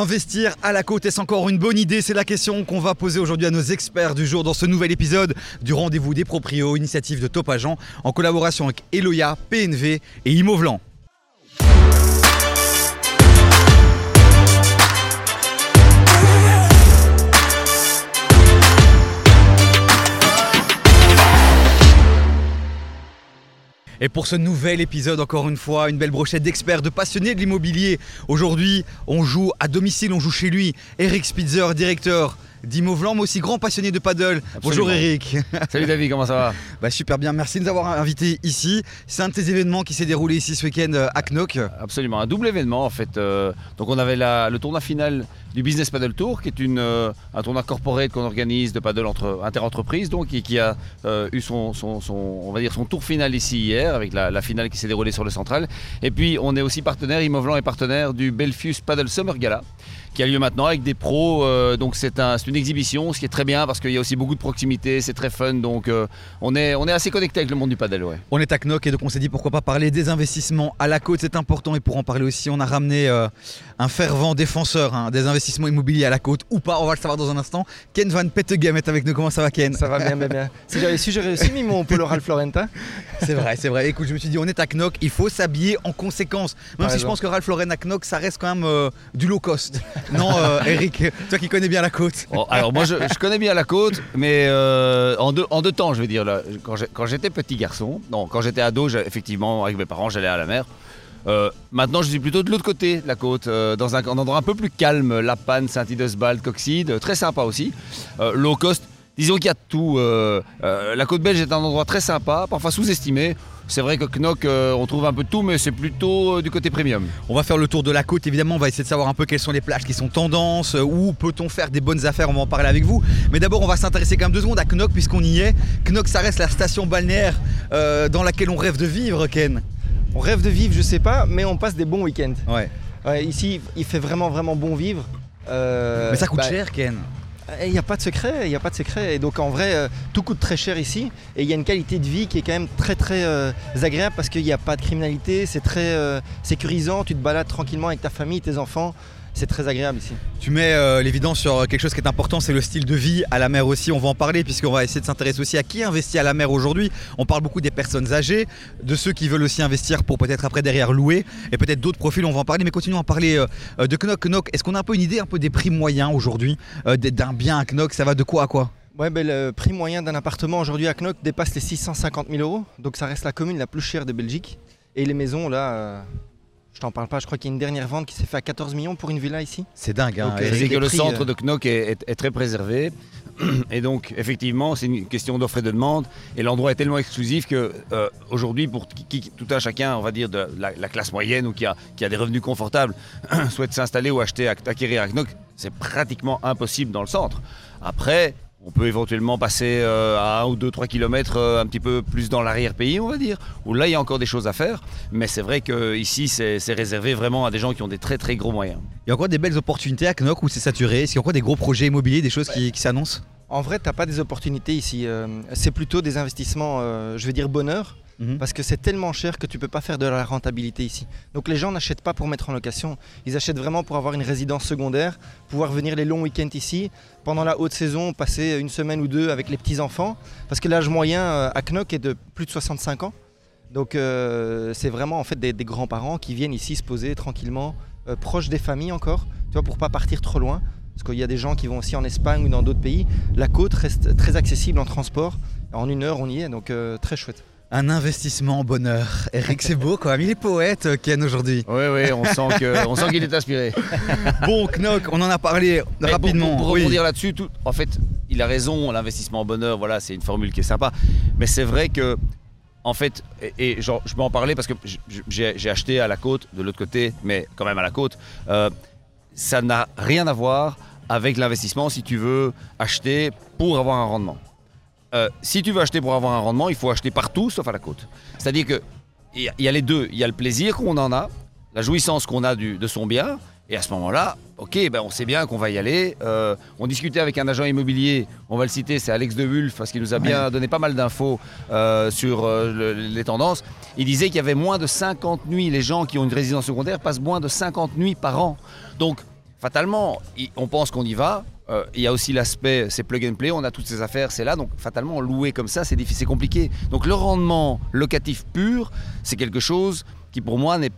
Investir à la côte, est-ce encore une bonne idée? C'est la question qu'on va poser aujourd'hui à nos experts du jour dans ce nouvel épisode du rendez-vous des proprios, initiative de Top Agent, en collaboration avec Eloya, PNV et Imovlan. Et pour ce nouvel épisode, encore une fois, une belle brochette d'experts, de passionnés de l'immobilier. Aujourd'hui, on joue à domicile, on joue chez lui. Eric Spitzer, directeur d'Imovlan, mais aussi grand passionné de paddle. Bonjour Eric. Salut David, comment ça va? Bah, Super bien, merci de nous avoir invités ici. C'est un de tes événements qui s'est déroulé ici ce week-end euh, à Knock. Absolument, un double événement en fait. Euh, donc on avait le tournoi final du Business Paddle Tour, qui est une, euh, un tournoi corporate qu'on organise de paddle entre interentreprises, donc et qui a eu son, on va dire son tour final ici hier, avec la, finale qui s'est déroulée sur le central. Et puis on est aussi partenaire, Imovlan est partenaire du Belfius Paddle Summer Gala, qui a lieu maintenant avec des pros. donc c'est un, une exhibition, ce qui est très bien parce qu'il y a aussi beaucoup de proximité, c'est très fun, donc euh, on, est, on est assez connecté avec le monde du padel. Ouais. On est à Knock et donc on s'est dit pourquoi pas parler des investissements à la côte, c'est important et pour en parler aussi, on a ramené euh, un fervent défenseur hein, des investissements immobiliers à la côte ou pas, on va le savoir dans un instant. Ken Van Pettegem est avec nous, comment ça va Ken? Ça va bien, bien, bien. Si j'avais su, j'aurais aussi mis mon polo Ralph Laurentin. C'est vrai, c'est vrai. Écoute, je me suis dit, on est à Knock, il faut s'habiller en conséquence. Même si je pense que Ralph Lauren à Knock, ça reste quand même euh, du low cost. Non, Eric, toi qui connais bien la côte. Oh, alors moi, je, connais bien la côte, mais euh, en, deux, temps, je vais dire. Là, quand j'étais petit garçon, non, quand j'étais ado, effectivement, avec mes parents, j'allais à la mer. Euh, maintenant, je suis plutôt de l'autre côté de la côte, euh, dans un, endroit un peu plus calme, La Panne, Saint-Idesbald, Coxide, très sympa aussi. low cost, disons qu'il y a tout. la côte belge est un endroit très sympa, parfois sous-estimé. C'est vrai que Knock, euh, on trouve un peu de tout, mais c'est plutôt euh, du côté premium. On va faire le tour de la côte, évidemment. On va essayer de savoir un peu quelles sont les plages qui sont tendances, euh, où peut-on faire des bonnes affaires. On va en parler avec vous. Mais d'abord, on va s'intéresser quand même deux secondes à Knock, puisqu'on y est. Knock, ça reste la station balnéaire dans laquelle on rêve de vivre, Ken. On rêve de vivre, je sais pas, mais on passe des bons week-ends. Ouais. ici, il fait vraiment, vraiment bon vivre. mais ça coûte bah, cher, Ken. Il n'y a pas de secret, il n'y a pas de secret. Et donc en vrai, euh, tout coûte très cher ici. Et il y a une qualité de vie qui est quand même très très euh, agréable parce qu'il n'y a pas de criminalité, c'est très euh, sécurisant, tu te balades tranquillement avec ta famille, tes enfants c'est très agréable ici. Tu mets euh, l'évidence sur quelque chose qui est important, c'est le style de vie à la mer aussi. On va en parler puisqu'on va essayer de s'intéresser aussi à qui investit à la mer aujourd'hui. On parle beaucoup des personnes âgées, de ceux qui veulent aussi investir pour peut-être après derrière louer et peut-être d'autres profils. On va en parler, mais continuons à parler euh, de Knock. Knock, est-ce qu'on a un peu une idée un peu des prix moyens aujourd'hui euh, d'un bien à Knock? Ça va de quoi à quoi? Ouais, ben, le prix moyen d'un appartement aujourd'hui à Knock dépasse les 650 000 euros. Donc ça reste la commune la plus chère de Belgique. Et les maisons là je t'en parle pas, je crois qu'il y a une dernière vente qui s'est fait à 14 millions pour une villa ici. C'est dingue. Hein, c'est que le centre euh, de Knock est, très préservé. Et donc, effectivement, c'est une question d'offre et de demande. Et l'endroit est tellement exclusif que euh, aujourd'hui, pour qui, tout un chacun, on va dire, de la, classe moyenne ou qui a, qui a des revenus confortables, souhaite s'installer ou acheter, acquérir à Knock, c'est pratiquement impossible dans le centre. Après, on peut éventuellement passer euh, à 1 ou 2, 3 km un petit peu plus dans l'arrière-pays, on va dire, où là il y a encore des choses à faire. Mais c'est vrai qu'ici c'est réservé vraiment à des gens qui ont des très très gros moyens. Il y a encore des belles opportunités à Knock où c'est saturé Est-ce qu'il y a encore des gros projets immobiliers, des choses qui, s'annoncent? En vrai, tu n'as pas des opportunités ici. Euh, c'est plutôt des investissements, euh, je vais dire bonheur. Mhm. Parce que c'est tellement cher que tu peux pas faire de la rentabilité ici. Donc les gens n'achètent pas pour mettre en location, ils achètent vraiment pour avoir une résidence secondaire, pouvoir venir les longs week-ends ici, pendant la haute saison, passer une semaine ou deux avec les petits-enfants, parce que l'âge moyen euh, à Knock est de plus de 65 ans. Donc euh, c'est vraiment en fait des, grands-parents qui viennent ici se poser tranquillement, euh, proches des familles encore, tu vois, pour pas partir trop loin. Parce qu'il y a des gens qui vont aussi en Espagne ou dans d'autres pays. La côte reste très accessible en transport. En une heure, on y est, donc très chouette. Un investissement en bonheur. Eric, c'est beau quand même. Il est poète, euh, Ken, aujourd'hui. Oui, oui, on sent qu'il est inspiré. bon, Knock, on en a parlé rapidement. pour, rebondir là-dessus, en fait, il a raison, l'investissement en bonheur, voilà, c'est une formule qui est sympa. Mais c'est vrai que, en fait, et, je peux en parler parce que j'ai acheté à la côte, de l'autre côté, mais quand même à la côte, euh, ça n'a rien à voir avec l'investissement si tu veux acheter pour avoir un rendement. Euh, si tu veux acheter pour avoir un rendement, il faut acheter partout sauf à la côte. C'est-à-dire que il y, a les deux. Il y a le plaisir qu'on en a, la jouissance qu'on a de son bien. Et à ce moment-là, ok, ben on sait bien qu'on va y aller. Euh, on discutait avec un agent immobilier, on va le citer, c'est Alex De Wulf, parce qu'il nous a bien donné pas mal d'infos euh, sur les tendances. Il disait qu'il y avait moins de 50 nuits, les gens qui ont une résidence secondaire passent moins de 50 nuits par an. Donc fatalement, on pense qu'on y va. Euh, il y a aussi l'aspect, c'est plug and play, on a toutes ces affaires, c'est là. Donc fatalement, louer comme ça, c'est difficile, c'est compliqué. Donc le rendement locatif pur, c'est quelque chose qui pour moi n'est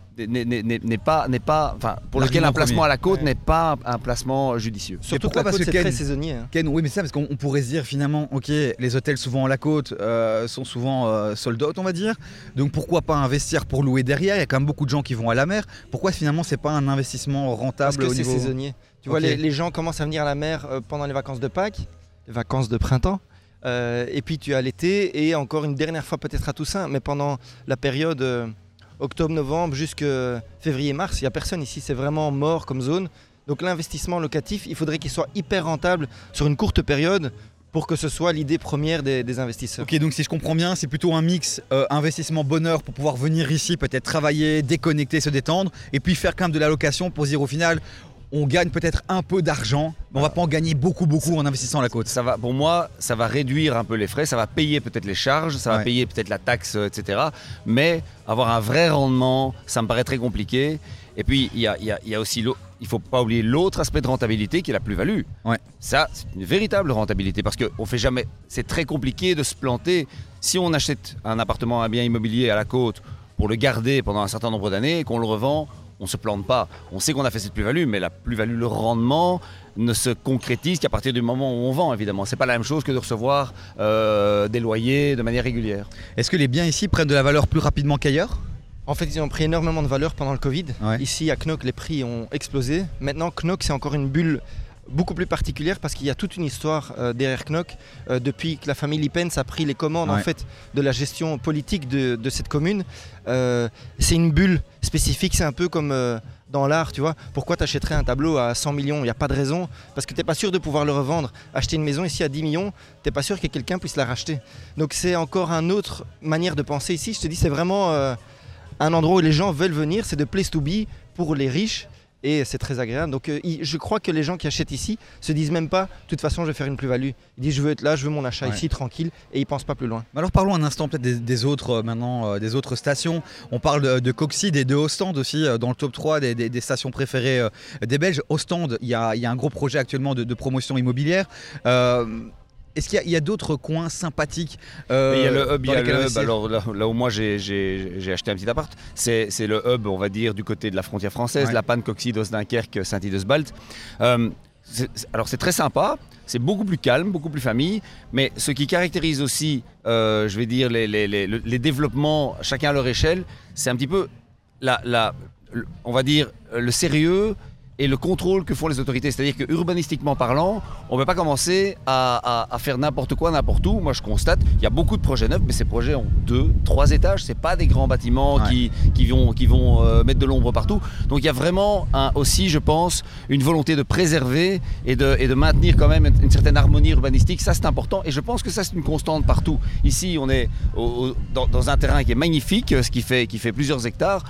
pas, n'est pas, enfin, pour lequel un placement à la côte n'est pas un placement judicieux. Surtout pourquoi parce que c'est très saisonnier. Hein. Ken, oui, mais ça parce qu'on pourrait se dire finalement, ok, les hôtels souvent à la côte euh, sont souvent euh, sold out, on va dire. Donc pourquoi pas investir pour louer derrière? Il y a quand même beaucoup de gens qui vont à la mer. Pourquoi finalement c'est pas un investissement rentable Parce que c'est saisonnier. Tu vois, les, gens commencent à venir à la mer euh, pendant les vacances de Pâques, les vacances de printemps. et puis tu as l'été et encore une dernière fois peut-être à Toussaint, mais pendant la période octobre-novembre jusqu'à février-mars, il n'y a personne ici, c'est vraiment mort comme zone. Donc l'investissement locatif, il faudrait qu'il soit hyper rentable sur une courte période pour que ce soit l'idée première des, investisseurs. Ok, donc si je comprends bien, c'est plutôt un mix euh, investissement bonheur pour pouvoir venir ici, peut-être travailler, déconnecter, se détendre, et puis faire quand même de la location pour dire au final, on gagne peut-être un peu d'argent, mais on va pas en gagner beaucoup, beaucoup en investissant à la côte. Ça va, pour moi, ça va réduire un peu les frais, ça va payer peut-être les charges, ça va payer peut-être la taxe, euh, etc. Mais avoir un vrai rendement, ça me paraît très compliqué. Et puis, il y a, y a, aussi il faut pas oublier l'autre aspect de rentabilité qui est la plus-value. Ouais. Ça, c'est une véritable rentabilité parce qu'on fait jamais. C'est très compliqué de se planter. Si on achète un appartement, un bien immobilier à la côte pour le garder pendant un certain nombre d'années et qu'on le revend, on ne se plante pas. On sait qu'on a fait cette plus-value, mais la plus-value, le rendement ne se concrétise qu'à partir du moment où on vend, évidemment. Ce n'est pas la même chose que de recevoir euh, des loyers de manière régulière. Est-ce que les biens ici prennent de la valeur plus rapidement qu'ailleurs? En fait, ils ont pris énormément de valeur pendant le Covid. Ici, à Knock, les prix ont explosé. Maintenant, Knock, c'est encore une bulle beaucoup plus particulière parce qu'il y a toute une histoire euh, derrière Knock. Euh, depuis que la famille Lipens a pris les commandes en fait de la gestion politique de, cette commune, euh, c'est une bulle spécifique. C'est un peu comme dans l'art, tu vois. Pourquoi tu achèterais un tableau à 100 millions? Il n'y a pas de raison. Parce que tu n'es pas sûr de pouvoir le revendre. Acheter une maison ici à 10 millions, tu n'es pas sûr que quelqu'un puisse la racheter. Donc c'est encore une autre manière de penser ici. Je te dis, c'est vraiment un endroit où les gens veulent venir. C'est de place to be pour les riches et c'est très agréable. Donc euh, je crois que les gens qui achètent ici se disent même pas, de toute façon, je vais faire une plus-value. Ils disent, je veux être là, je veux mon achat ici tranquille, et ils pensent pas plus loin. Alors parlons un instant peut-être des, autres euh, maintenant, euh, des autres stations. On parle de, de Coxide et de Ostende aussi dans le top 3 des, stations préférées des Belges. Ostende, il y a, un gros projet actuellement de, promotion immobilière. Est-ce qu'il y a, d'autres coins sympathiques euh, Il y a le hub, il y a le hub. Alors là, où moi j'ai acheté un petit appart, c'est le hub, on va dire, du côté de la frontière française, la panne Coxidos, Dunkerque, Saint-Idesbalt. Euh, alors c'est très sympa, c'est beaucoup plus calme, beaucoup plus famille, mais ce qui caractérise aussi, euh, je vais dire, les, les, les, développements, chacun à leur échelle, c'est un petit peu, la, la, on va dire, le sérieux et le contrôle que font les autorités. C'est-à-dire que urbanistiquement parlant, on ne peut pas commencer à, faire n'importe quoi, n'importe où. Moi, je constate, il y a beaucoup de projets neufs, mais ces projets ont deux, trois étages. C'est pas des grands bâtiments qui, qui, vont, qui vont euh, mettre de l'ombre partout. Donc, il y a vraiment un, aussi, je pense, une volonté de préserver et de, et de maintenir quand même une, certaine harmonie urbanistique. Ça, c'est important. Et je pense que ça, c'est une constante partout. Ici, on est dans, dans, un terrain qui est magnifique, ce qui fait, qui fait plusieurs hectares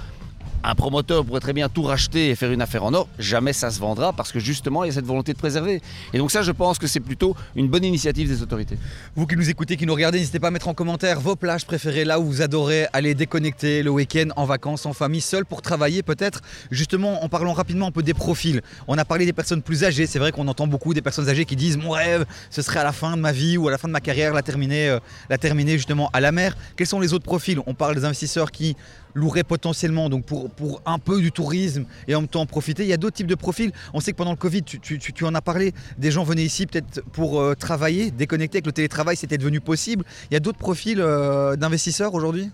un promoteur pourrait très bien tout racheter et faire une affaire en or, jamais ça se vendra parce que justement il y a cette volonté de préserver. Et donc ça je pense que c'est plutôt une bonne initiative des autorités. Vous qui nous écoutez, qui nous regardez, n'hésitez pas à mettre en commentaire vos plages préférées, là où vous adorez aller déconnecter le week-end en vacances, en famille, seul pour travailler peut-être. Justement en parlant rapidement un peu des profils. On a parlé des personnes plus âgées, c'est vrai qu'on entend beaucoup des personnes âgées qui disent mon rêve ce serait à la fin de ma vie ou à la fin de ma carrière la terminer, euh, la terminer justement à la mer. Quels sont les autres profils? On parle des investisseurs qui louerait potentiellement donc pour, pour un peu du tourisme et en même temps en profiter. Il y a d'autres types de profils. On sait que pendant le Covid, tu, tu, tu en as parlé, des gens venaient ici peut-être pour euh, travailler, déconnecter avec le télétravail, c'était devenu possible. Il y a d'autres profils euh, d'investisseurs aujourd'hui?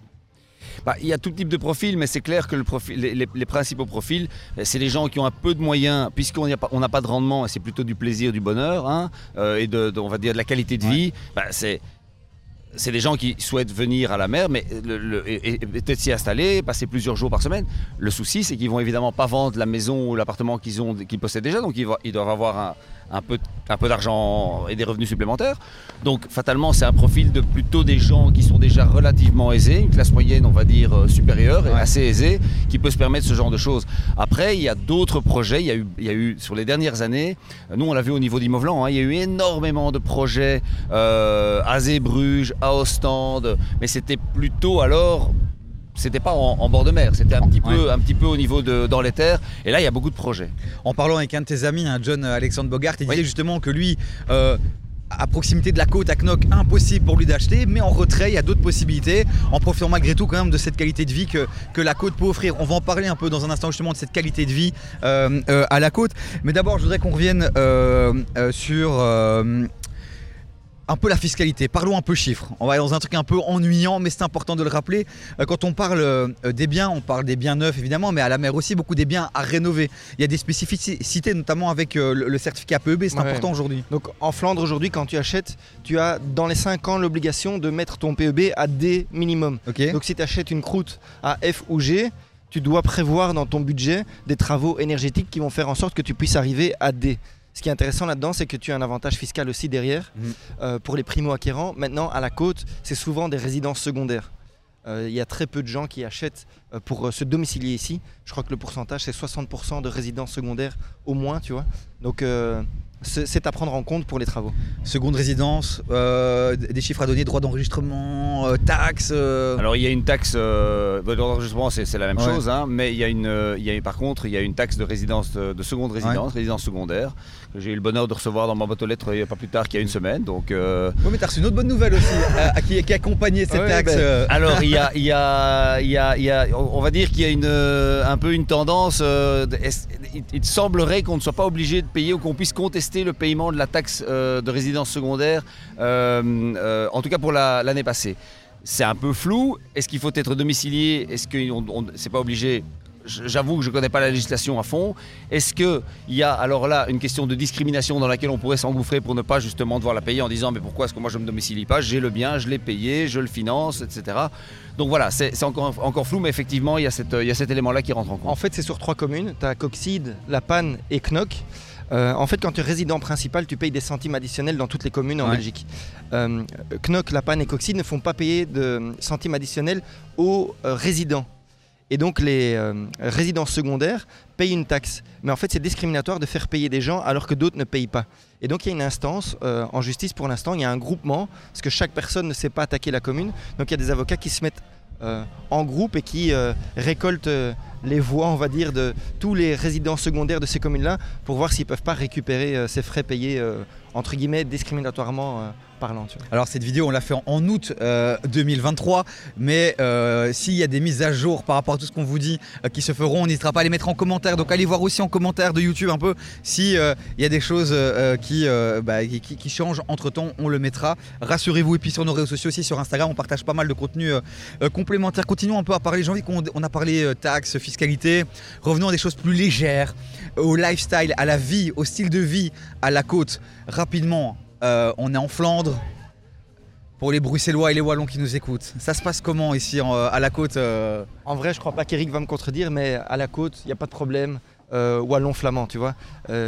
Bah, il y a tout type de profils, mais c'est clair que le profil, les, principaux profils, c'est les gens qui ont un peu de moyens, puisqu'on n'a pas, pas, de rendement, c'est plutôt du plaisir, du bonheur, hein, euh, et de, on va dire de la qualité de vie. Bah, c'est c'est des gens qui souhaitent venir à la mer, mais peut-être s'y installer, passer plusieurs jours par semaine. Le souci, c'est qu'ils vont évidemment pas vendre la maison ou l'appartement qu'ils possèdent déjà, donc ils doivent avoir un, un peu, un peu d'argent et des revenus supplémentaires. Donc fatalement, c'est un profil de plutôt des gens qui sont déjà relativement aisés, une classe moyenne, on va dire, euh, supérieure et assez aisée, qui peut se permettre ce genre de choses. Après, il y a d'autres projets. Il y a, eu, il y a eu, sur les dernières années, nous on l'a vu au niveau d'Imovlan, hein, il y a eu énormément de projets euh, à Zébruges, à Ostende, mais c'était plutôt alors c'était pas en, bord de mer, c'était un petit peu, un petit peu au niveau de dans les terres. Et là, il y a beaucoup de projets. En parlant avec un de tes amis, hein, John Alexandre Bogart, il disait justement que lui. Euh, à proximité de la côte à Knock, impossible pour lui d'acheter, mais en retrait, il y a d'autres possibilités, en profitant malgré tout quand même de cette qualité de vie que, que la côte peut offrir. On va en parler un peu dans un instant justement de cette qualité de vie euh, euh, à la côte. Mais d'abord, je voudrais qu'on revienne euh, sur un peu la fiscalité. Parlons un peu chiffres. On va aller dans un truc un peu ennuyant, mais c'est important de le rappeler. Euh, quand on parle euh, des biens, on parle des biens neufs évidemment, mais à la mer aussi, beaucoup des biens à rénover. Il y a des spécificités, notamment avec euh, le certificat PEB, c'est important aujourd'hui. Donc en Flandre aujourd'hui, quand tu achètes, tu as dans les 5 ans l'obligation de mettre ton PEB à D minimum. Donc si tu achètes une croûte à F ou G, tu dois prévoir dans ton budget des travaux énergétiques qui vont faire en sorte que tu puisses arriver à D. Ce qui est intéressant là-dedans, c'est que tu as un avantage fiscal aussi derrière mhm. euh, pour les primo-acquérants. Maintenant, à la côte, c'est souvent des résidences secondaires. Euh, il y a très peu de gens qui achètent euh, pour se domicilier ici. Je crois que le pourcentage, c'est 60% de résidences secondaires au moins, tu vois. Donc, c'est à prendre en compte pour les travaux. Seconde résidence, euh, des chiffres à donner, droit d'enregistrement, euh, taxes euh. Alors il y a une taxe, droit d'enregistrement c'est la même chose, hein, mais il y, a une, il y a, par contre il y a une taxe de résidence, de seconde résidence, résidence secondaire, que j'ai eu le bonheur de recevoir dans ma boîte aux lettres il n'y a pas plus tard qu'il y a une semaine. Donc, Oui mais tu as reçu une autre bonne nouvelle aussi, à, qui, qui accompagnait cette taxe. Ben, alors il y a, il y, a, il y, a, on va dire qu'il y a une, un peu une tendance, il, il semblerait qu'on ne soit pas obligé de payer ou qu'on puisse contester le paiement de la taxe euh, de résidence secondaire, euh, euh, en tout cas pour l'année passée. C'est un peu flou. Est-ce qu'il faut être domicilié? Est-ce que c'est pas obligé? J'avoue que je ne connais pas la législation à fond. Est-ce qu'il y a alors là une question de discrimination dans laquelle on pourrait s'engouffrer pour ne pas justement devoir la payer en disant mais pourquoi est-ce que moi je ne me domicilie pas? J'ai le bien, je l'ai payé, je le finance, etc. Donc voilà, c'est encore, flou, mais effectivement il y a, il y a cet élément-là qui rentre en compte. En fait c'est sur trois communes, tu as Coxide, La Panne et Knock. Euh, en fait, quand tu es résident principal, tu payes des centimes additionnels dans toutes les communes en Belgique. Euh, Knock, La Panne et Coxide ne font pas payer de centimes additionnels aux euh, résidents. Et donc les résidents secondaires payent une taxe. Mais en fait, c'est discriminatoire de faire payer des gens alors que d'autres ne payent pas. Et donc il y a une instance en justice pour l'instant, il y a un groupement, parce que chaque personne ne sait pas attaquer la commune. Donc il y a des avocats qui se mettent en groupe et qui récoltent les voix, on va dire, de tous les résidents secondaires de ces communes-là pour voir s'ils ne peuvent pas récupérer euh, ces frais payés, euh, entre guillemets, discriminatoirement euh, parlant. Alors cette vidéo, on l'a fait en août 2023, mais s'il y a des mises à jour par rapport à tout ce qu'on vous dit qui se feront, on n'hésitera pas à les mettre en commentaire. Donc allez voir aussi en commentaire de YouTube un peu s'il y a des choses bah, qui, changent. Entre-temps, on le mettra. Rassurez-vous, et puis sur nos réseaux sociaux aussi, sur Instagram, on partage pas mal de contenu complémentaire. Continuons un peu à parler. J'ai envie qu'on on a parlé taxes, fiscalité. Revenons à des choses plus légères, au lifestyle, à la vie, au style de vie, à la côte. Rapidement, euh, on est en Flandre. Pour les Bruxellois et les Wallons qui nous écoutent, ça se passe comment ici euh, à la côte euh En vrai, je crois pas qu'Eric va me contredire, mais à la côte, il n'y a pas de problème. wallon-flamand, tu vois.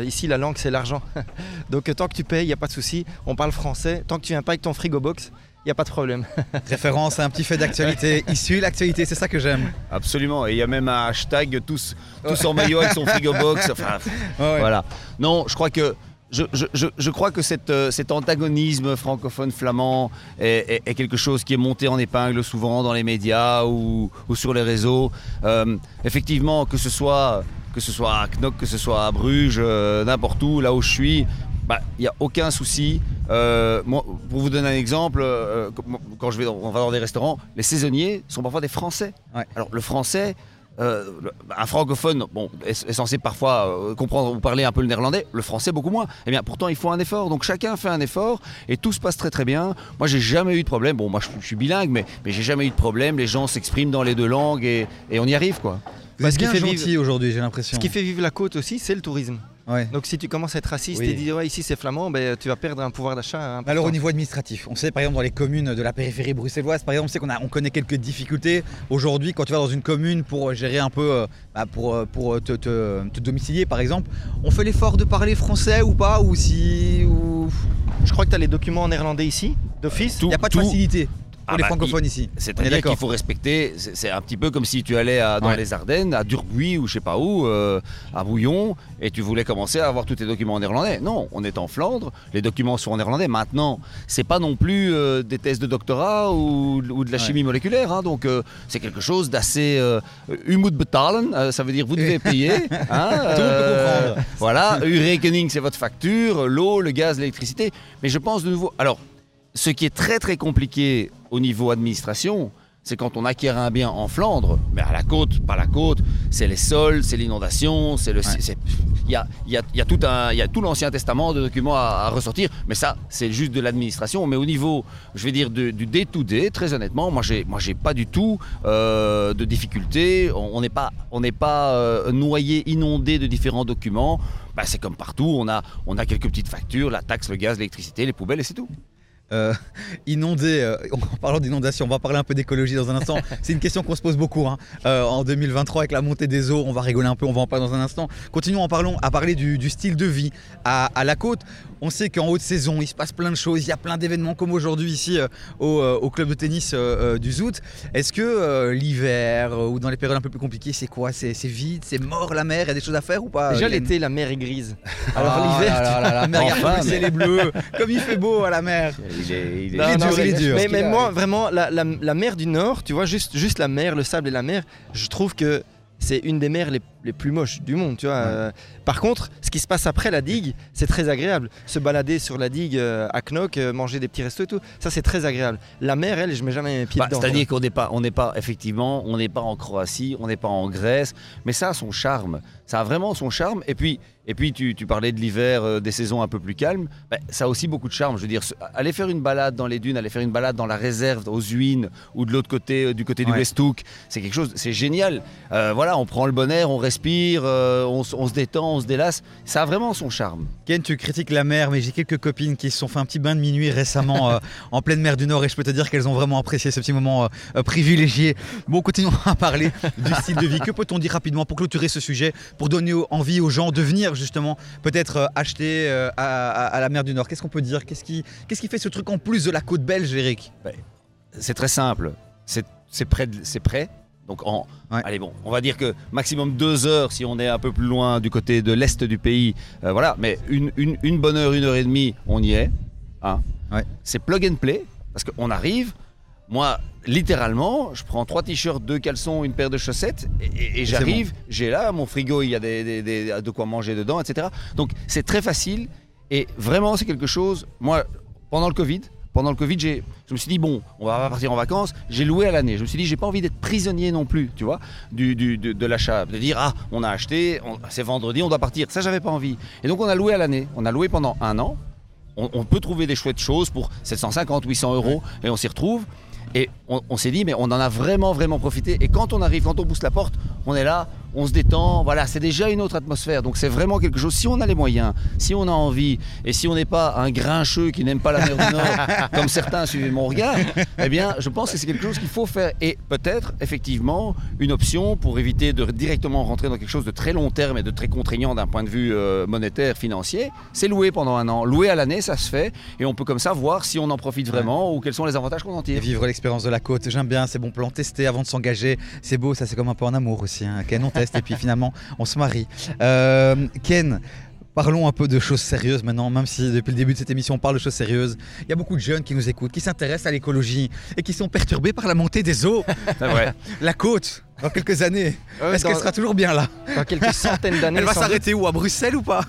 ici, la langue, c'est l'argent. Donc, tant que tu payes, il n'y a pas de souci. On parle français. Tant que tu viens pas avec ton frigo box, il n'y a pas de problème. Référence à un petit fait d'actualité. Issu l'actualité, c'est ça que j'aime. Absolument. Et il y a même un hashtag tous, tous en maillot avec son frigo box. Enfin, Voilà. Non, je crois que. Je, je, je, crois que cette, euh, cet antagonisme francophone-flamand est, est, quelque chose qui est monté en épingle souvent dans les médias ou, ou sur les réseaux. Euh, effectivement, que ce soit que ce soit à Knock, que ce soit à Bruges, euh, n'importe où, là où je suis, bah, il n'y a aucun souci. Euh, pour vous donner un exemple, euh, quand je vais on va dans des restaurants, les saisonniers sont parfois des Français. Alors le français, euh, un francophone bon, est, censé parfois comprendre ou parler un peu le néerlandais, le français beaucoup moins. Eh bien, pourtant, il faut un effort. Donc, chacun fait un effort et tout se passe très très bien. Moi, j'ai jamais eu de problème. Bon, moi, je, suis bilingue, mais, mais j'ai jamais eu de problème. Les gens s'expriment dans les deux langues et, et on y arrive, quoi. Vous êtes bien gentil aujourd'hui, j'ai l'impression. Ce qui fait vivre la côte aussi, c'est le tourisme. Donc si tu commences à être raciste et dire ouais, ici c'est flamand, ben, tu vas perdre un pouvoir d'achat. Alors au niveau administratif, on sait par exemple dans les communes de la périphérie bruxelloise, par exemple, on sait qu'on on connaît quelques difficultés. Aujourd'hui, quand tu vas dans une commune pour gérer un peu, euh, bah, pour, euh, pour te, te, domicilier par exemple, on fait l'effort de parler français ou pas Ou si. Ou... Je crois que tu as les documents en néerlandais ici, d'office. Il n'y a pas de facilité. Pour les bah, francophones ici. C'est-à-dire qu'il faut respecter, c'est un petit peu comme si tu allais dans les Ardennes, à Durbuy ou je sais pas où, euh, à Bouillon, et tu voulais commencer à avoir tous tes documents en néerlandais. Non, on est en Flandre, les documents sont en néerlandais. Maintenant, c'est pas non plus euh, des tests de doctorat ou, de la chimie moléculaire, hein. donc euh, c'est quelque chose d'assez humud betalen, ça veut dire vous devez payer. hein, Tout peut. Voilà, rekening c'est votre facture, l'eau, le gaz, l'électricité. Mais je pense de nouveau, alors ce qui est très très compliqué au niveau administration, c'est quand on acquiert un bien en Flandre, mais à la côte, pas la côte, c'est les sols, c'est l'inondation, c'est le, il y a, y, a, y a, tout un, y a tout l'Ancien Testament de documents à, ressortir, mais ça, c'est juste de l'administration. Mais au niveau, je vais dire du day to day, très honnêtement, moi j'ai, moi j'ai pas du tout euh, de difficultés. On n'est pas, on n'est pas euh, noyé, inondé de différents documents. Bah, c'est comme partout, on a, on a quelques petites factures, la taxe, le gaz, l'électricité, les poubelles et c'est tout. Euh, inondé, euh, en parlant d'inondation, on va parler un peu d'écologie dans un instant. C'est une question qu'on se pose beaucoup hein. euh, en 2023 avec la montée des eaux. On va rigoler un peu, on va en parler dans un instant. Continuons en parlant, à parler du, style de vie à, la côte. On sait qu'en haute saison, il se passe plein de choses. Il y a plein d'événements comme aujourd'hui ici au, club de tennis du Zout. Est-ce que l'hiver ou dans les périodes un peu plus compliquées, c'est quoi? C'est vide, c'est mort la mer Il y a des choses à faire ou pas Déjà l'été, la mer est grise. Alors ah l'hiver, la mer, c'est les bleus. Comme il fait beau à la mer il est, dur, Mais, moi, vraiment, la, la, mer du Nord, tu vois, juste, juste la mer, le sable et la mer, je trouve que c'est une des mers les, les, plus moches du monde, tu vois. Euh, par contre, ce qui se passe après la digue, c'est très agréable. Se balader sur la digue euh, à Knock, euh, manger des petits restos et tout, ça c'est très agréable. La mer, elle, je mets jamais mes pieds bah, dedans. C'est-à-dire qu'on n'est pas, on n'est pas, effectivement, on n'est pas en Croatie, on n'est pas en Grèce, mais ça a son charme. Ça a vraiment son charme. Et puis, et puis tu, parlais de l'hiver, euh, des saisons un peu plus calmes. Ben, ça a aussi beaucoup de charme. Je veux dire, aller faire une balade dans les dunes, aller faire une balade dans la réserve, aux Uines, ou de l'autre côté, du côté du Westhoek, c'est quelque chose, c'est génial. Voilà, on prend le bon air, on respire, on, se détend, on se délasse. Ça a vraiment son charme. Ken, tu critiques la mer, mais j'ai quelques copines qui se sont fait un petit bain de minuit récemment en pleine mer du Nord, et je peux te dire qu'elles ont vraiment apprécié ce petit moment privilégié. Bon, continuons à parler du style de vie. Que peut-on dire rapidement pour clôturer ce sujet, pour donner envie aux gens de venir justement peut-être euh, acheter euh, à, la mer du Nord? Qu'est-ce qu'on peut dire? Qu'est-ce qui, fait ce truc en plus de la côte belge, Eric C'est très simple. C'est prêt. C'est prêt. Donc, en, allez bon, on va dire que maximum deux heures si on est un peu plus loin du côté de l'est du pays. Euh, voilà, mais une, une, bonne heure, une heure et demie, on y est. Hein. C'est plug and play parce qu'on arrive, moi, littéralement, je prends trois t-shirts, deux caleçons, une paire de chaussettes et, j'arrive, j'ai là mon frigo, il y a des, de quoi manger dedans, etc. Donc c'est très facile et vraiment c'est quelque chose. Moi, pendant le Covid, pendant le Covid, je me suis dit bon, on va partir en vacances. J'ai loué à l'année. Je me suis dit j'ai pas envie d'être prisonnier non plus, tu vois, du, de, l'achat, de dire ah on a acheté, c'est vendredi, on doit partir. Ça j'avais pas envie. Et donc on a loué à l'année. On a loué pendant un an. On, on, peut trouver des chouettes choses pour 750, 800 euros et on s'y retrouve. Et on, s'est dit, mais on en a vraiment, vraiment profité. Et quand on arrive, quand on pousse la porte, on est là, on se détend, voilà, c'est déjà une autre atmosphère. Donc c'est vraiment quelque chose, si on a les moyens, si on a envie, et si on n'est pas un grincheux qui n'aime pas la mer du Nord, comme certains, suivez mon regard, eh bien, je pense que c'est quelque chose qu'il faut faire. Et peut-être, effectivement, une option pour éviter de directement rentrer dans quelque chose de très long terme et de très contraignant d'un point de vue euh, monétaire, financier, c'est louer pendant un an. Louer à l'année, ça se fait, et on peut comme ça voir si on en profite vraiment ou quels sont les avantages qu'on en tire. Et vivre l'expérience de la côte, j'aime bien, c'est bon plan, tester avant de s'engager, c'est beau, ça c'est comme un peu en amour aussi. Hein et puis finalement on se marie. Euh, Ken, Parlons un peu de choses sérieuses maintenant, même si depuis le début de cette émission on parle de choses sérieuses. Il y a beaucoup de jeunes qui nous écoutent, qui s'intéressent à l'écologie et qui sont perturbés par la montée des eaux. Vrai. la côte, dans quelques années. Est-ce qu'elle sera toujours bien là Dans quelques centaines d'années. Elle va s'arrêter où? À Bruxelles ou pas?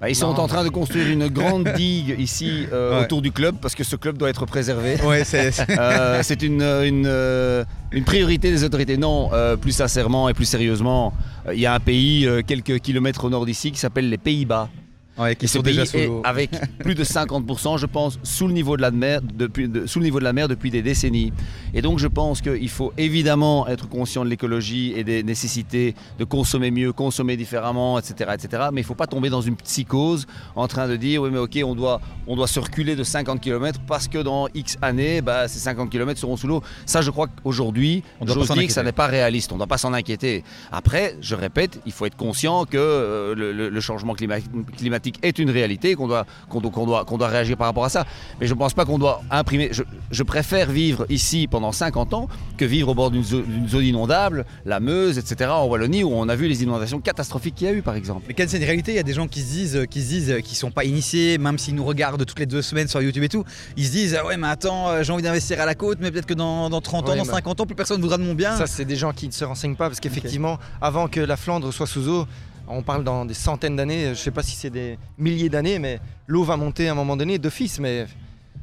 Bah, Ils sont en train de construire une grande digue ici euh, autour du club parce que ce club doit être préservé. Ouais, c'est euh, une, une, euh, une, priorité des autorités. Non, plus sincèrement et plus sérieusement, il y a un pays quelques kilomètres au nord d'ici qui s'appelle les Pays-Bas. Ouais, qui sont déjà sous Avec plus de 50%, je pense, sous le, niveau de la mer depuis, sous le niveau de la mer depuis des décennies. Et donc je pense qu'il faut évidemment être conscient de l'écologie et des nécessités de consommer mieux, consommer différemment, etc. etc. mais il ne faut pas tomber dans une psychose en train de dire, oui mais ok, on doit, on doit se reculer de 50 km parce que dans X années, bah, ces 50 km seront sous l'eau. Ça, je crois qu'aujourd'hui, j'ose dire que ça n'est pas réaliste. On ne doit pas s'en inquiéter. Après, je répète, il faut être conscient que euh, le, le, changement climatique climatique est une réalité, qu'on doit, qu'on doit, qu'on doit, qu'on doit réagir par rapport à ça. Mais je ne pense pas qu'on doit imprimer. Je, je, préfère vivre ici pendant 50 ans que vivre au bord d'une zone, zone, inondable, la Meuse, etc., en Wallonie, où on a vu les inondations catastrophiques qu'il y a eu, par exemple. Mais quelle c'est une réalité Il y a des gens qui se disent, qui se disent, qui sont pas initiés, même s'ils nous regardent toutes les deux semaines sur YouTube et tout, ils se disent, ah ouais, mais attends, j'ai envie d'investir à la côte, mais peut-être que dans, dans 30 ans, dans 50 bah. ans, plus personne ne voudra de mon bien. Ça, c'est des gens qui ne se renseignent pas, parce qu'effectivement, avant que la Flandre soit sous eau, on parle dans des centaines d'années, je ne sais pas si c'est des milliers d'années, mais l'eau va monter à un moment donné d'office, mais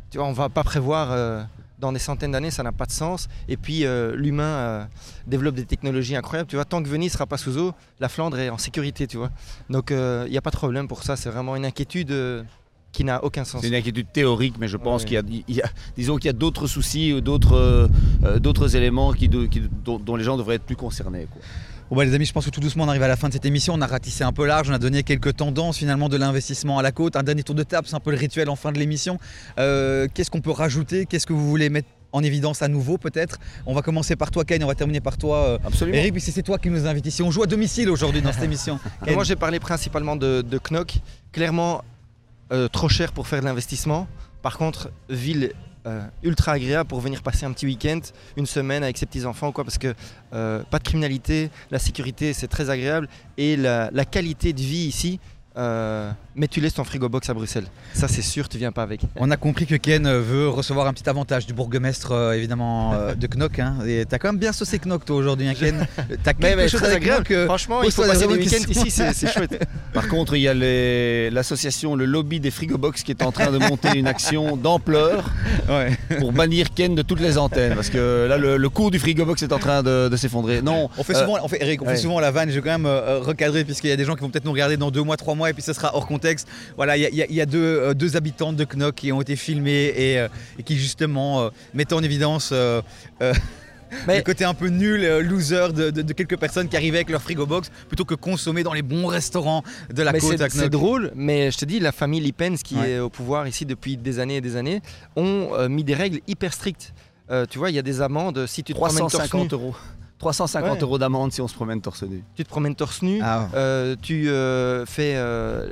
tu vois, on ne va pas prévoir euh, dans des centaines d'années, ça n'a pas de sens. Et puis euh, l'humain euh, développe des technologies incroyables, tu vois, tant que Venise sera pas sous eau, la Flandre est en sécurité, tu vois. Donc il n'y a pas de problème pour ça, c'est vraiment une inquiétude qui n'a aucun sens. C'est une inquiétude théorique, mais je pense qu'il y, a, disons qu'il y a d'autres soucis ou d'autres, d'autres éléments qui, dont, les gens devraient être plus concernés. Quoi. Bon bah les amis, je pense que tout doucement on arrive à la fin de cette émission. On a ratissé un peu large, on a donné quelques tendances finalement de l'investissement à la côte. Un dernier tour de table, c'est un peu le rituel en fin de l'émission. Euh, qu'est-ce qu'on peut rajouter? Qu'est-ce que vous voulez mettre en évidence à nouveau peut-être? On va commencer par toi Ken, on va terminer par toi euh, Absolument. Eric, puisque c'est toi qui nous invites ici. On joue à domicile aujourd'hui dans cette émission. Moi j'ai parlé principalement de, de Knock. Clairement, euh, trop cher pour faire de l'investissement. Par contre, ville euh, ultra agréable pour venir passer un petit week-end, une semaine avec ses petits-enfants, quoi, parce que euh, pas de criminalité, la sécurité c'est très agréable et la, qualité de vie ici euh, mais tu laisses ton frigo box à Bruxelles. Ça, c'est sûr, tu viens pas avec. On a compris que Ken veut recevoir un petit avantage du bourgmestre, euh, évidemment, euh, de Knock. Hein. Et t'as quand même bien saucé Knock, toi, aujourd'hui, hein, Ken. T'as quelque mais, chose agréable. Franchement, il faut passer des week-ends ici, c'est chouette. Par contre, il y a l'association, le lobby des frigo box qui est en train de monter une action d'ampleur pour bannir Ken de toutes les antennes. Parce que là, le, cours du frigo box est en train de, s'effondrer. Non. On fait souvent, on fait, Eric, on fait souvent la vanne. Je vais quand même recadrer, puisqu'il y a des gens qui vont peut-être nous regarder dans deux mois, trois mois et puis ce sera hors contexte. Voilà, il y, a, deux, euh, deux, habitants de Knock qui ont été filmés et, euh, qui justement euh, mettent en évidence le côté un peu nul, loser de, quelques personnes qui arrivaient avec leur frigo box plutôt que consommer dans les bons restaurants de la côte. C'est drôle, mais je te dis, la famille Lipens qui est au pouvoir ici depuis des années et des années ont mis des règles hyper strictes. tu vois, il y a des amendes si tu te 350 euros. 350 euros d'amende si on se promène torse nu. Tu te promènes torse nu, ah euh, tu euh, fais, euh,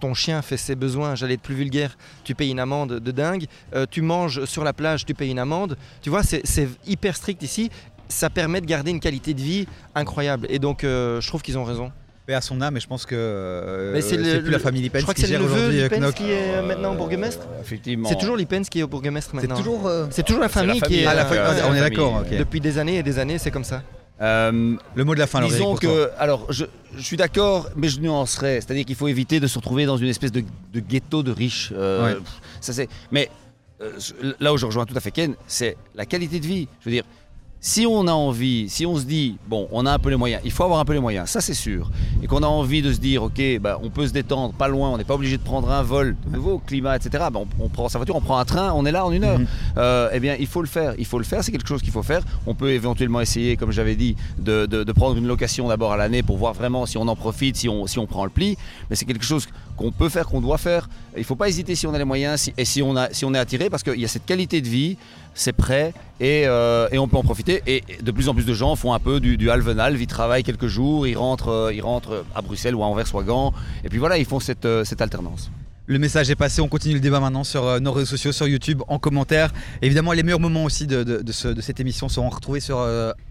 ton chien fait ses besoins, j'allais être plus vulgaire, tu payes une amende de dingue. tu manges sur la plage, tu payes une amende. Tu vois, c'est hyper strict ici. Ça permet de garder une qualité de vie incroyable. Et donc, je trouve qu'ils ont raison à son âme, et je pense que euh, c'est plus la famille Lipens je crois que c'est le neveu Lipens qui est euh, maintenant bourgmestre. Effectivement. C'est toujours Lipens qui est au bourgmestre maintenant. C'est toujours, euh, la famille, qui est. Ah, on est d'accord. Depuis des années et des années, c'est comme ça. Le mot de la fin, Disons que, alors, je, je suis d'accord, mais je nuancerais. C'est-à-dire qu'il faut éviter de se retrouver dans une espèce de, de ghetto de riches. Ça c'est. Mais là où je rejoins tout à fait Ken, c'est la qualité de vie. Je veux dire, si on a envie, si on se dit, bon, on a un peu les moyens, il faut avoir un peu les moyens, ça c'est sûr, et qu'on a envie de se dire, ok, bah, on peut se détendre pas loin, on n'est pas obligé de prendre un vol de nouveau, climat, etc., bah, on, prend sa voiture, on prend un train, on est là en une heure, mhm. euh, eh bien il faut le faire, il faut le faire, c'est quelque chose qu'il faut faire. On peut éventuellement essayer, comme j'avais dit, de, prendre une location d'abord à l'année pour voir vraiment si on en profite, si on, si on prend le pli, mais c'est quelque chose qu'on peut faire, qu'on doit faire. Il ne faut pas hésiter si on a les moyens et si on, est attiré, parce qu'il y a cette qualité de vie, c'est prêt euh, et, on peut en profiter. Et de plus en plus de gens font un peu du, du half ils travaillent quelques jours, ils rentrent, euh, rentrent à Bruxelles ou à Anvers ou à Gand, et puis voilà, ils font cette, euh, alternance. Le message est passé, on continue le débat maintenant sur nos réseaux sociaux, sur YouTube, en commentaire. Évidemment, les meilleurs moments aussi de, cette émission seront retrouvés sur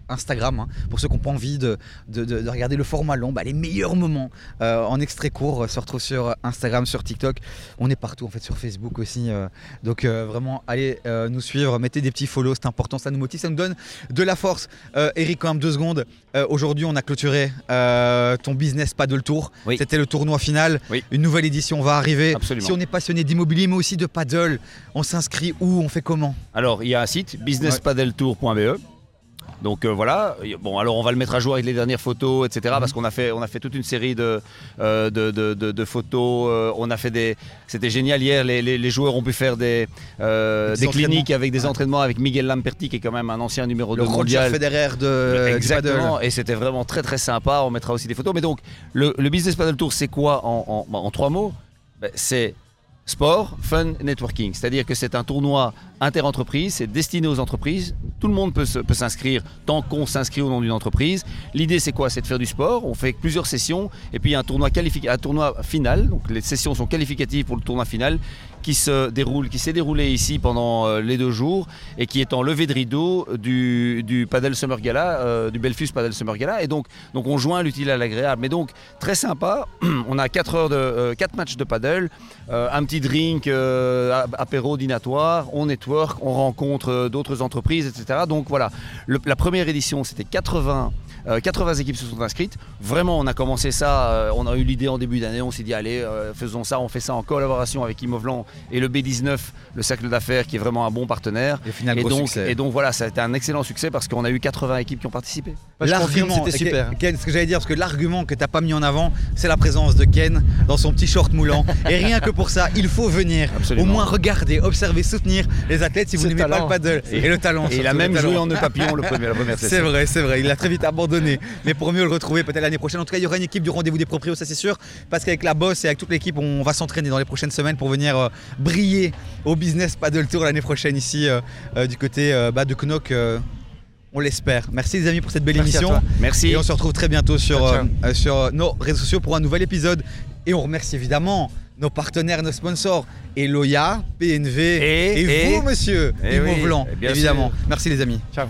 Instagram. Hein, pour ceux qui n'ont pas envie de, de, regarder le format long, bah, les meilleurs moments euh, en extrait court euh, se retrouvent sur Instagram, sur TikTok. On est partout en fait, sur Facebook aussi. Euh. donc vraiment, allez nous suivre, mettez des petits follow, c'est important, ça nous motive, ça nous donne de la force. Eric, quand même deux secondes. Aujourd'hui, on a clôturé ton business Paddle Tour. C'était le tournoi final. Une nouvelle édition va arriver. Si on est passionné d'immobilier, mais aussi de paddle, on s'inscrit où On fait comment? Alors, il y a un site, businesspaddletour.be. Donc euh, voilà, bon alors on va le mettre à jour avec les dernières photos, etc. Parce qu'on a fait, on a fait toute une série de, euh, de, photos. Euh, on a fait des, c'était génial hier. Les, joueurs ont pu faire des, des, cliniques avec des entraînements avec Miguel Lamperti, qui est quand même un ancien numéro 2 mondial. Le Federer de exactement. Et c'était vraiment très très sympa. On mettra aussi des photos. Mais donc le, business paddle tour, c'est quoi en, en, trois mots? Ben, C'est sport, fun, networking. C'est-à-dire que c'est un tournoi inter-entreprise, c'est destiné aux entreprises, Tout le monde peut, s'inscrire tant qu'on s'inscrit au nom d'une entreprise. L'idée, c'est quoi? C'est de faire du sport. On fait plusieurs sessions et puis il y a un tournoi, un tournoi final. Donc les sessions sont qualificatives pour le tournoi final qui se déroule, s'est déroulé ici pendant euh, les deux jours et qui est en levée de rideau du, du Padel Summer Gala, euh, du Belfus Padel Summer Gala. Et donc, donc on joint l'utile à l'agréable. Mais donc très sympa. on a 4 heures de euh, matchs de paddle, un petit drink apéro dînatoire, on network, on rencontre d'autres entreprises, etc. Donc voilà, la première édition c'était 80 80 euh, équipes se sont inscrites. Vraiment, on a commencé ça, euh, on a eu l'idée en début d'année, on s'est dit allez, euh, faisons ça, on fait ça en collaboration avec Imovlan et le B19, le cercle d'affaires qui est vraiment un bon partenaire. Et, donc, et donc voilà, ça a été un excellent succès parce qu'on a eu 80 équipes qui ont participé. L'argument, c'était super. Ken, ce que j'allais dire, parce que l'argument que tu n'as pas mis en avant, c'est la présence de Ken dans son petit short moulant. et rien que pour ça, il faut venir, au moins regarder, observer, soutenir les athlètes si vous n'aimez pas le paddle et, le talent. Et il a même joué en nœud papillon le premier, la première C'est vrai, c'est vrai. Il a très vite abandonné mais pour mieux le retrouver peut-être l'année prochaine. En tout cas, il y aura une équipe du rendez-vous des proprios, ça c'est sûr, parce qu'avec la bosse et avec toute l'équipe, on va s'entraîner dans les prochaines semaines pour venir euh, briller au business paddle tour l'année prochaine ici euh, euh, du côté bah, de Knock. on l'espère. Merci les amis pour cette belle émission. Merci. Et on se retrouve très bientôt sur, sur nos réseaux sociaux pour un nouvel épisode. Et on remercie évidemment nos partenaires, nos sponsors, Eloya, PNV et, vous, monsieur, et, Blanc, évidemment. Merci les amis. Ciao.